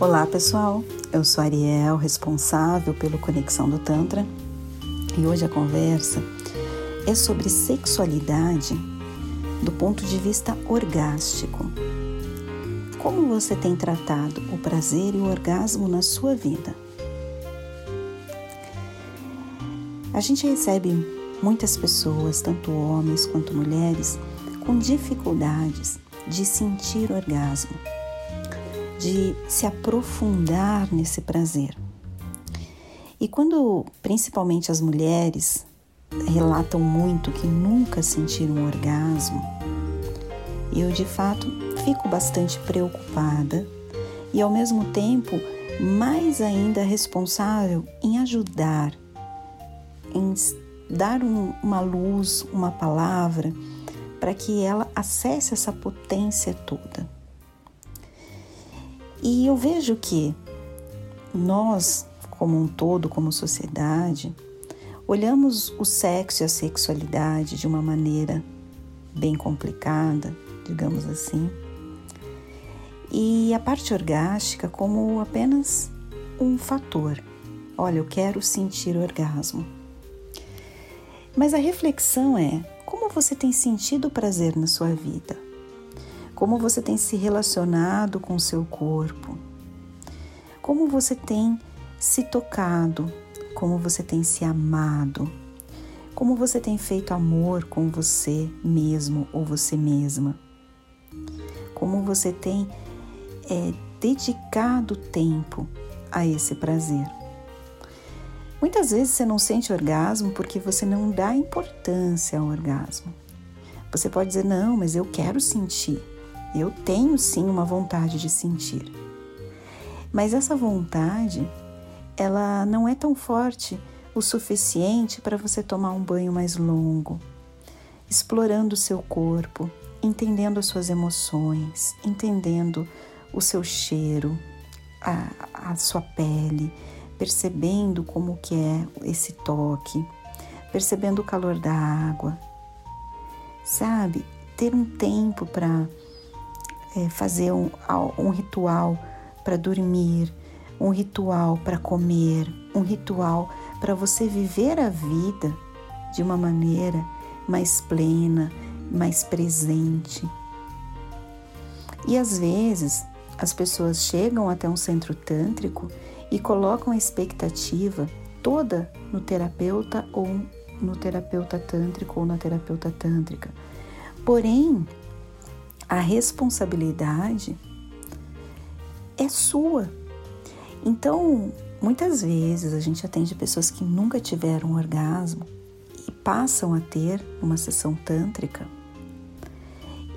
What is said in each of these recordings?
Olá pessoal, eu sou Ariel, responsável pelo Conexão do Tantra e hoje a conversa é sobre sexualidade do ponto de vista orgástico. Como você tem tratado o prazer e o orgasmo na sua vida? A gente recebe muitas pessoas, tanto homens quanto mulheres, com dificuldades de sentir orgasmo de se aprofundar nesse prazer. E quando principalmente as mulheres relatam muito que nunca sentiram um orgasmo, eu de fato fico bastante preocupada e ao mesmo tempo mais ainda responsável em ajudar, em dar um, uma luz, uma palavra para que ela acesse essa potência toda. E eu vejo que nós, como um todo, como sociedade, olhamos o sexo e a sexualidade de uma maneira bem complicada, digamos assim, e a parte orgástica como apenas um fator. Olha, eu quero sentir orgasmo. Mas a reflexão é: como você tem sentido prazer na sua vida? Como você tem se relacionado com o seu corpo, como você tem se tocado, como você tem se amado, como você tem feito amor com você mesmo ou você mesma, como você tem é, dedicado tempo a esse prazer. Muitas vezes você não sente orgasmo porque você não dá importância ao orgasmo. Você pode dizer, não, mas eu quero sentir. Eu tenho sim uma vontade de sentir. Mas essa vontade, ela não é tão forte o suficiente para você tomar um banho mais longo, explorando o seu corpo, entendendo as suas emoções, entendendo o seu cheiro, a, a sua pele, percebendo como que é esse toque, percebendo o calor da água. Sabe? Ter um tempo para é, fazer um, um ritual para dormir, um ritual para comer, um ritual para você viver a vida de uma maneira mais plena, mais presente. E às vezes as pessoas chegam até um centro tântrico e colocam a expectativa toda no terapeuta ou no terapeuta tântrico ou na terapeuta tântrica. Porém, a responsabilidade é sua. Então, muitas vezes a gente atende pessoas que nunca tiveram orgasmo e passam a ter uma sessão tântrica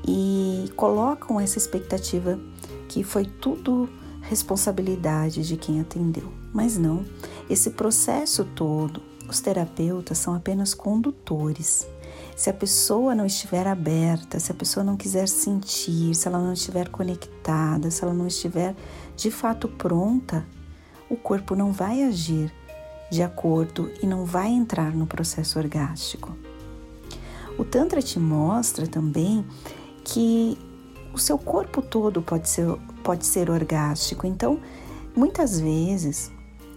e colocam essa expectativa que foi tudo responsabilidade de quem atendeu. Mas não, esse processo todo, os terapeutas são apenas condutores. Se a pessoa não estiver aberta, se a pessoa não quiser sentir, se ela não estiver conectada, se ela não estiver de fato pronta, o corpo não vai agir de acordo e não vai entrar no processo orgástico. O Tantra te mostra também que o seu corpo todo pode ser, pode ser orgástico. Então, muitas vezes,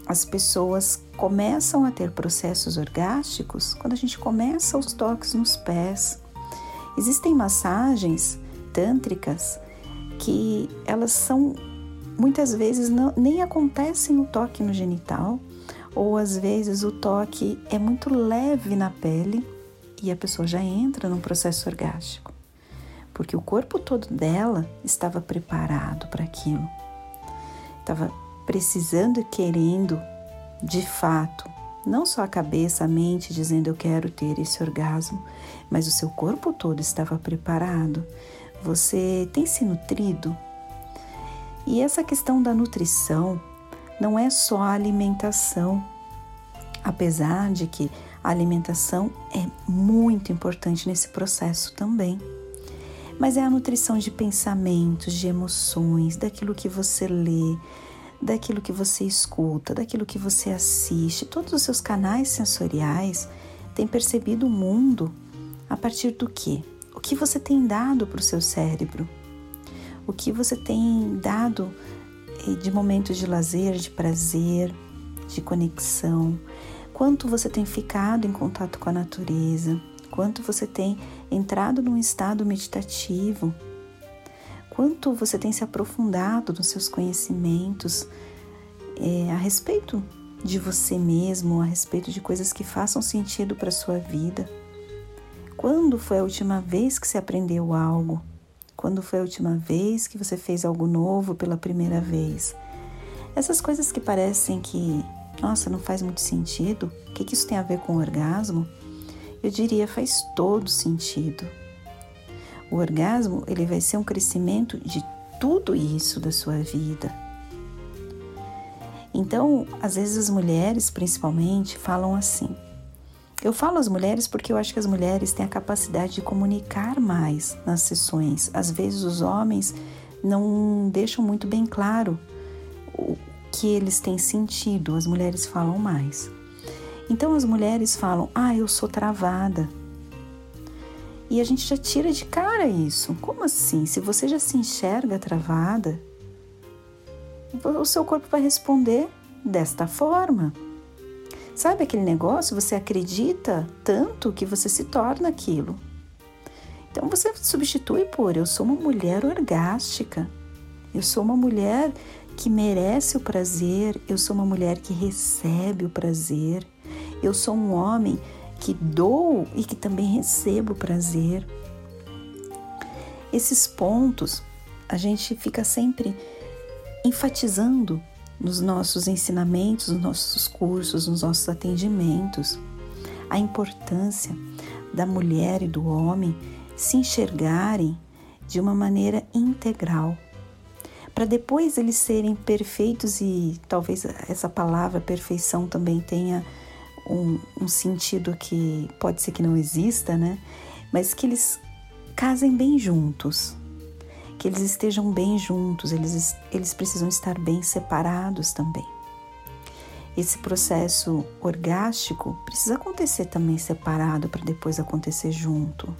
as pessoas começam a ter processos orgásticos quando a gente começa os toques nos pés. Existem massagens tântricas que elas são muitas vezes não, nem acontecem o toque no genital, ou às vezes o toque é muito leve na pele e a pessoa já entra num processo orgástico, porque o corpo todo dela estava preparado para aquilo, estava precisando e querendo, de fato, não só a cabeça, a mente dizendo eu quero ter esse orgasmo, mas o seu corpo todo estava preparado. Você tem se nutrido? E essa questão da nutrição não é só a alimentação, apesar de que a alimentação é muito importante nesse processo também. Mas é a nutrição de pensamentos, de emoções, daquilo que você lê, daquilo que você escuta, daquilo que você assiste, todos os seus canais sensoriais têm percebido o mundo a partir do que? O que você tem dado para o seu cérebro? O que você tem dado de momentos de lazer, de prazer, de conexão, quanto você tem ficado em contato com a natureza, quanto você tem entrado num estado meditativo, quanto você tem se aprofundado nos seus conhecimentos é, a respeito de você mesmo, a respeito de coisas que façam sentido para sua vida. Quando foi a última vez que você aprendeu algo? Quando foi a última vez que você fez algo novo pela primeira vez? Essas coisas que parecem que, nossa, não faz muito sentido, o que, que isso tem a ver com orgasmo? Eu diria, faz todo sentido. O orgasmo, ele vai ser um crescimento de tudo isso da sua vida. Então, às vezes as mulheres, principalmente, falam assim: eu falo às mulheres porque eu acho que as mulheres têm a capacidade de comunicar mais nas sessões. Às vezes os homens não deixam muito bem claro o que eles têm sentido, as mulheres falam mais. Então as mulheres falam: "Ah, eu sou travada". E a gente já tira de cara isso. Como assim? Se você já se enxerga travada, o seu corpo vai responder desta forma. Sabe aquele negócio? Você acredita tanto que você se torna aquilo. Então você substitui por eu sou uma mulher orgástica. Eu sou uma mulher que merece o prazer, eu sou uma mulher que recebe o prazer. Eu sou um homem que dou e que também recebo prazer. Esses pontos a gente fica sempre enfatizando nos nossos ensinamentos, nos nossos cursos, nos nossos atendimentos, a importância da mulher e do homem se enxergarem de uma maneira integral, para depois eles serem perfeitos e talvez essa palavra perfeição também tenha um, um sentido que pode ser que não exista, né? Mas que eles casem bem juntos, que eles estejam bem juntos, eles, eles precisam estar bem separados também. Esse processo orgástico precisa acontecer também separado para depois acontecer junto.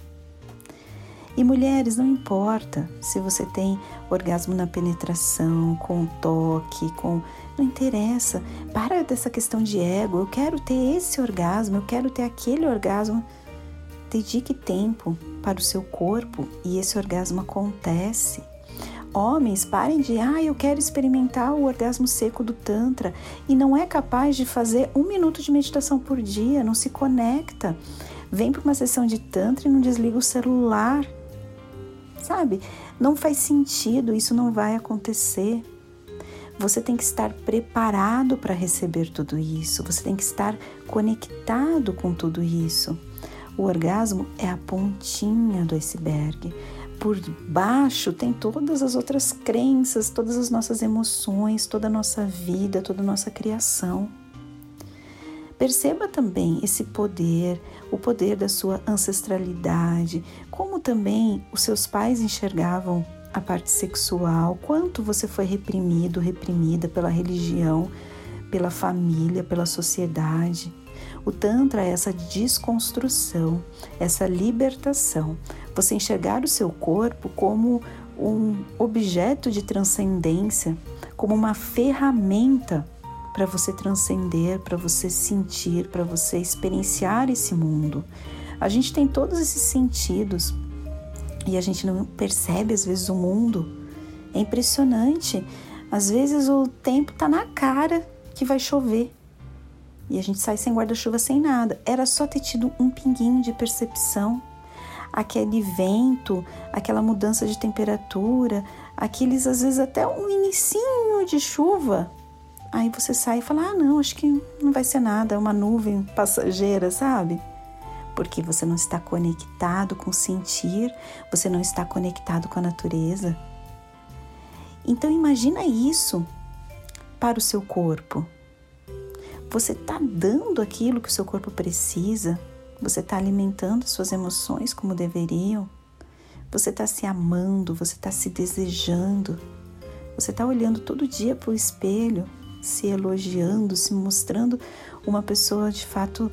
E mulheres, não importa se você tem orgasmo na penetração, com toque, com. Não interessa. Para dessa questão de ego. Eu quero ter esse orgasmo, eu quero ter aquele orgasmo. Dedique tempo para o seu corpo e esse orgasmo acontece. Homens, parem de, ah, eu quero experimentar o orgasmo seco do Tantra e não é capaz de fazer um minuto de meditação por dia, não se conecta. Vem para uma sessão de Tantra e não desliga o celular. Sabe? Não faz sentido, isso não vai acontecer. Você tem que estar preparado para receber tudo isso, você tem que estar conectado com tudo isso. O orgasmo é a pontinha do iceberg. Por baixo tem todas as outras crenças, todas as nossas emoções, toda a nossa vida, toda a nossa criação. Perceba também esse poder, o poder da sua ancestralidade, como também os seus pais enxergavam a parte sexual, quanto você foi reprimido, reprimida pela religião, pela família, pela sociedade. O Tantra é essa desconstrução, essa libertação. Você enxergar o seu corpo como um objeto de transcendência, como uma ferramenta para você transcender, para você sentir, para você experienciar esse mundo. A gente tem todos esses sentidos e a gente não percebe às vezes o mundo. É impressionante. Às vezes o tempo está na cara que vai chover e a gente sai sem guarda-chuva, sem nada. Era só ter tido um pinguinho de percepção, aquele vento, aquela mudança de temperatura, aqueles às vezes até um inicinho de chuva. Aí você sai e fala: "Ah, não, acho que não vai ser nada, é uma nuvem passageira, sabe?" Porque você não está conectado com o sentir, você não está conectado com a natureza. Então imagina isso para o seu corpo. Você está dando aquilo que o seu corpo precisa? Você está alimentando suas emoções como deveriam? Você está se amando? Você está se desejando? Você está olhando todo dia para o espelho, se elogiando, se mostrando uma pessoa de fato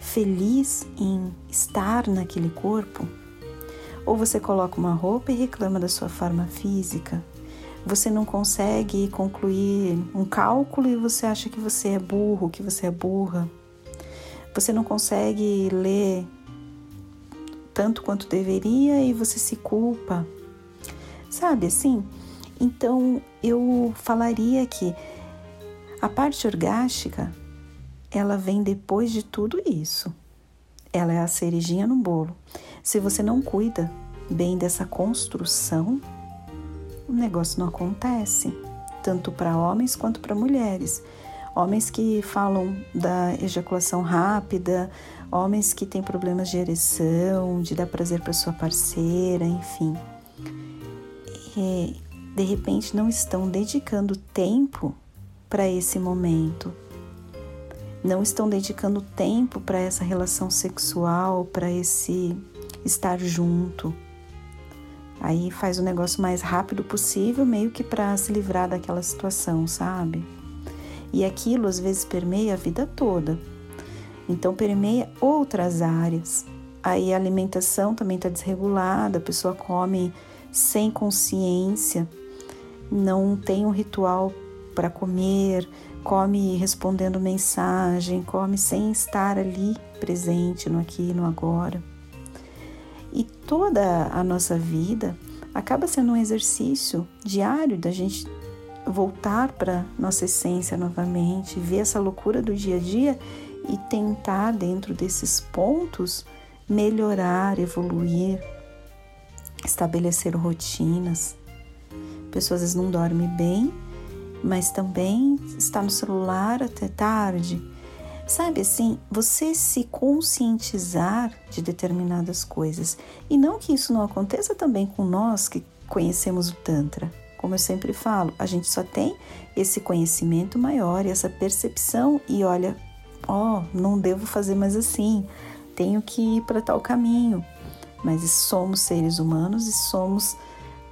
feliz em estar naquele corpo? Ou você coloca uma roupa e reclama da sua forma física? você não consegue concluir um cálculo e você acha que você é burro, que você é burra. Você não consegue ler tanto quanto deveria e você se culpa. Sabe assim? Então eu falaria que a parte orgástica ela vem depois de tudo isso. Ela é a cerejinha no bolo. Se você não cuida bem dessa construção, o negócio não acontece, tanto para homens quanto para mulheres. Homens que falam da ejaculação rápida, homens que têm problemas de ereção, de dar prazer para sua parceira, enfim. E, de repente não estão dedicando tempo para esse momento. Não estão dedicando tempo para essa relação sexual, para esse estar junto. Aí faz o negócio mais rápido possível, meio que para se livrar daquela situação, sabe? E aquilo às vezes permeia a vida toda. Então permeia outras áreas. Aí a alimentação também está desregulada, a pessoa come sem consciência, não tem um ritual para comer, come respondendo mensagem, come sem estar ali presente no aqui e no agora. E toda a nossa vida acaba sendo um exercício diário da gente voltar para nossa essência novamente, ver essa loucura do dia a dia e tentar, dentro desses pontos, melhorar, evoluir, estabelecer rotinas. Pessoas às vezes não dormem bem, mas também está no celular até tarde Sabe assim, você se conscientizar de determinadas coisas. E não que isso não aconteça também com nós que conhecemos o Tantra. Como eu sempre falo, a gente só tem esse conhecimento maior e essa percepção e olha, ó, oh, não devo fazer mais assim, tenho que ir para tal caminho. Mas somos seres humanos e somos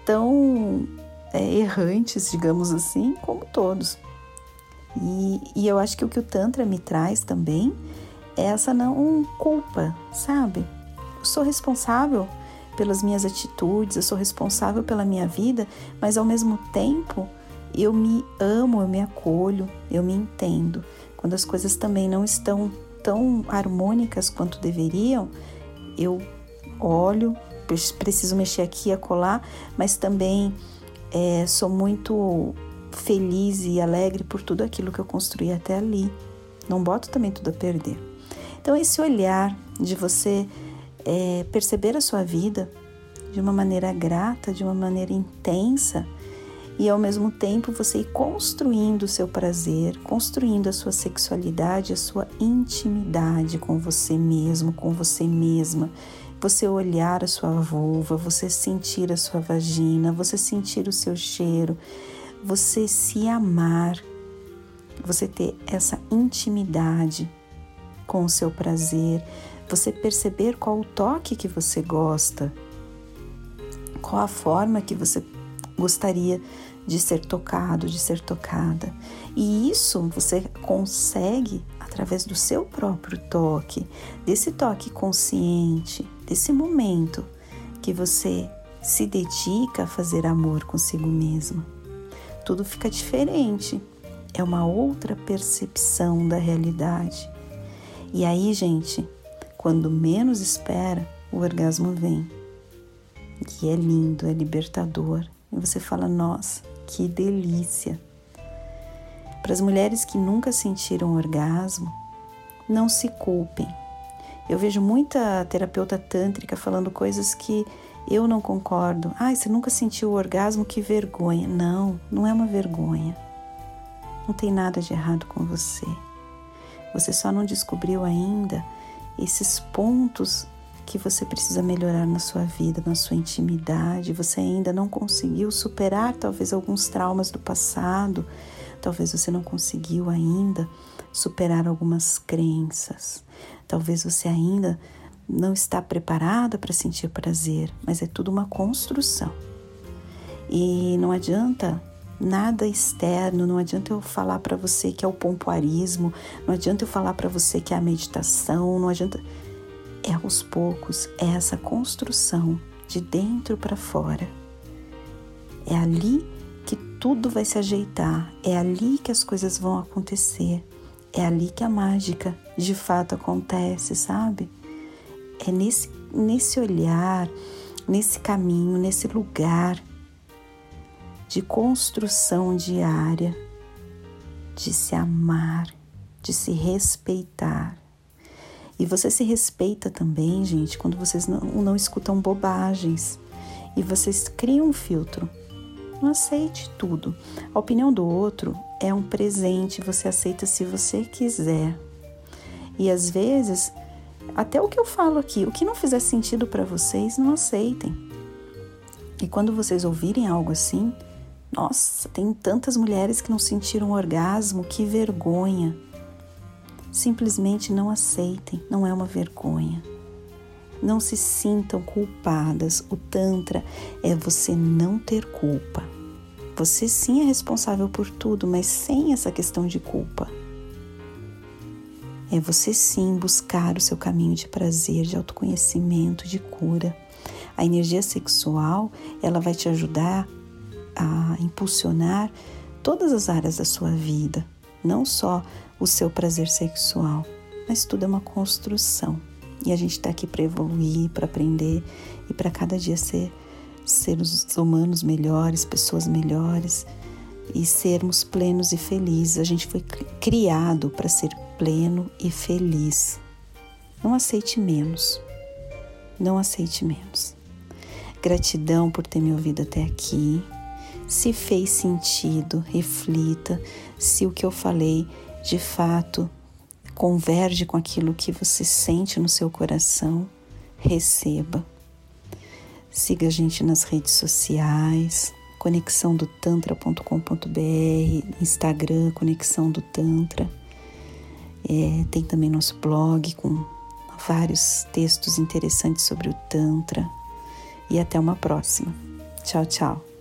tão é, errantes, digamos assim, como todos. E, e eu acho que o que o Tantra me traz também é essa não culpa, sabe? Eu sou responsável pelas minhas atitudes, eu sou responsável pela minha vida, mas ao mesmo tempo eu me amo, eu me acolho, eu me entendo. Quando as coisas também não estão tão harmônicas quanto deveriam, eu olho, preciso mexer aqui e acolá, mas também é, sou muito feliz e alegre por tudo aquilo que eu construí até ali. Não boto também tudo a perder. Então, esse olhar de você é, perceber a sua vida de uma maneira grata, de uma maneira intensa, e ao mesmo tempo você ir construindo o seu prazer, construindo a sua sexualidade, a sua intimidade com você mesmo, com você mesma. Você olhar a sua vulva, você sentir a sua vagina, você sentir o seu cheiro, você se amar, você ter essa intimidade com o seu prazer, você perceber qual o toque que você gosta, qual a forma que você gostaria de ser tocado, de ser tocada. E isso você consegue através do seu próprio toque, desse toque consciente, desse momento que você se dedica a fazer amor consigo mesma tudo fica diferente. É uma outra percepção da realidade. E aí, gente, quando menos espera, o orgasmo vem. E é lindo, é libertador. E você fala: nossa, que delícia. Para as mulheres que nunca sentiram orgasmo, não se culpem. Eu vejo muita terapeuta tântrica falando coisas que eu não concordo. Ai, você nunca sentiu o orgasmo? Que vergonha. Não, não é uma vergonha. Não tem nada de errado com você. Você só não descobriu ainda esses pontos que você precisa melhorar na sua vida, na sua intimidade. Você ainda não conseguiu superar talvez alguns traumas do passado. Talvez você não conseguiu ainda superar algumas crenças. Talvez você ainda não está preparada para sentir prazer, mas é tudo uma construção. E não adianta nada externo, não adianta eu falar para você que é o pompoarismo, não adianta eu falar para você que é a meditação, não adianta. É aos poucos, é essa construção de dentro para fora. É ali tudo vai se ajeitar. É ali que as coisas vão acontecer. É ali que a mágica de fato acontece, sabe? É nesse, nesse olhar, nesse caminho, nesse lugar de construção diária, de se amar, de se respeitar. E você se respeita também, gente, quando vocês não, não escutam bobagens e vocês criam um filtro. Não aceite tudo. A opinião do outro é um presente, você aceita se você quiser. E às vezes, até o que eu falo aqui, o que não fizer sentido para vocês, não aceitem. E quando vocês ouvirem algo assim, nossa, tem tantas mulheres que não sentiram orgasmo, que vergonha. Simplesmente não aceitem, não é uma vergonha. Não se sintam culpadas. O Tantra é você não ter culpa. Você sim é responsável por tudo, mas sem essa questão de culpa. É você sim buscar o seu caminho de prazer, de autoconhecimento, de cura. A energia sexual, ela vai te ajudar a impulsionar todas as áreas da sua vida, não só o seu prazer sexual, mas tudo é uma construção. E a gente está aqui para evoluir, para aprender e para cada dia ser seres humanos melhores, pessoas melhores e sermos plenos e felizes. A gente foi criado para ser pleno e feliz. Não aceite menos. Não aceite menos. Gratidão por ter me ouvido até aqui. Se fez sentido, reflita se o que eu falei de fato converge com aquilo que você sente no seu coração, receba. Siga a gente nas redes sociais, conexão do tantra.com.br, Instagram, conexão do tantra. É, tem também nosso blog com vários textos interessantes sobre o tantra. E até uma próxima. Tchau, tchau.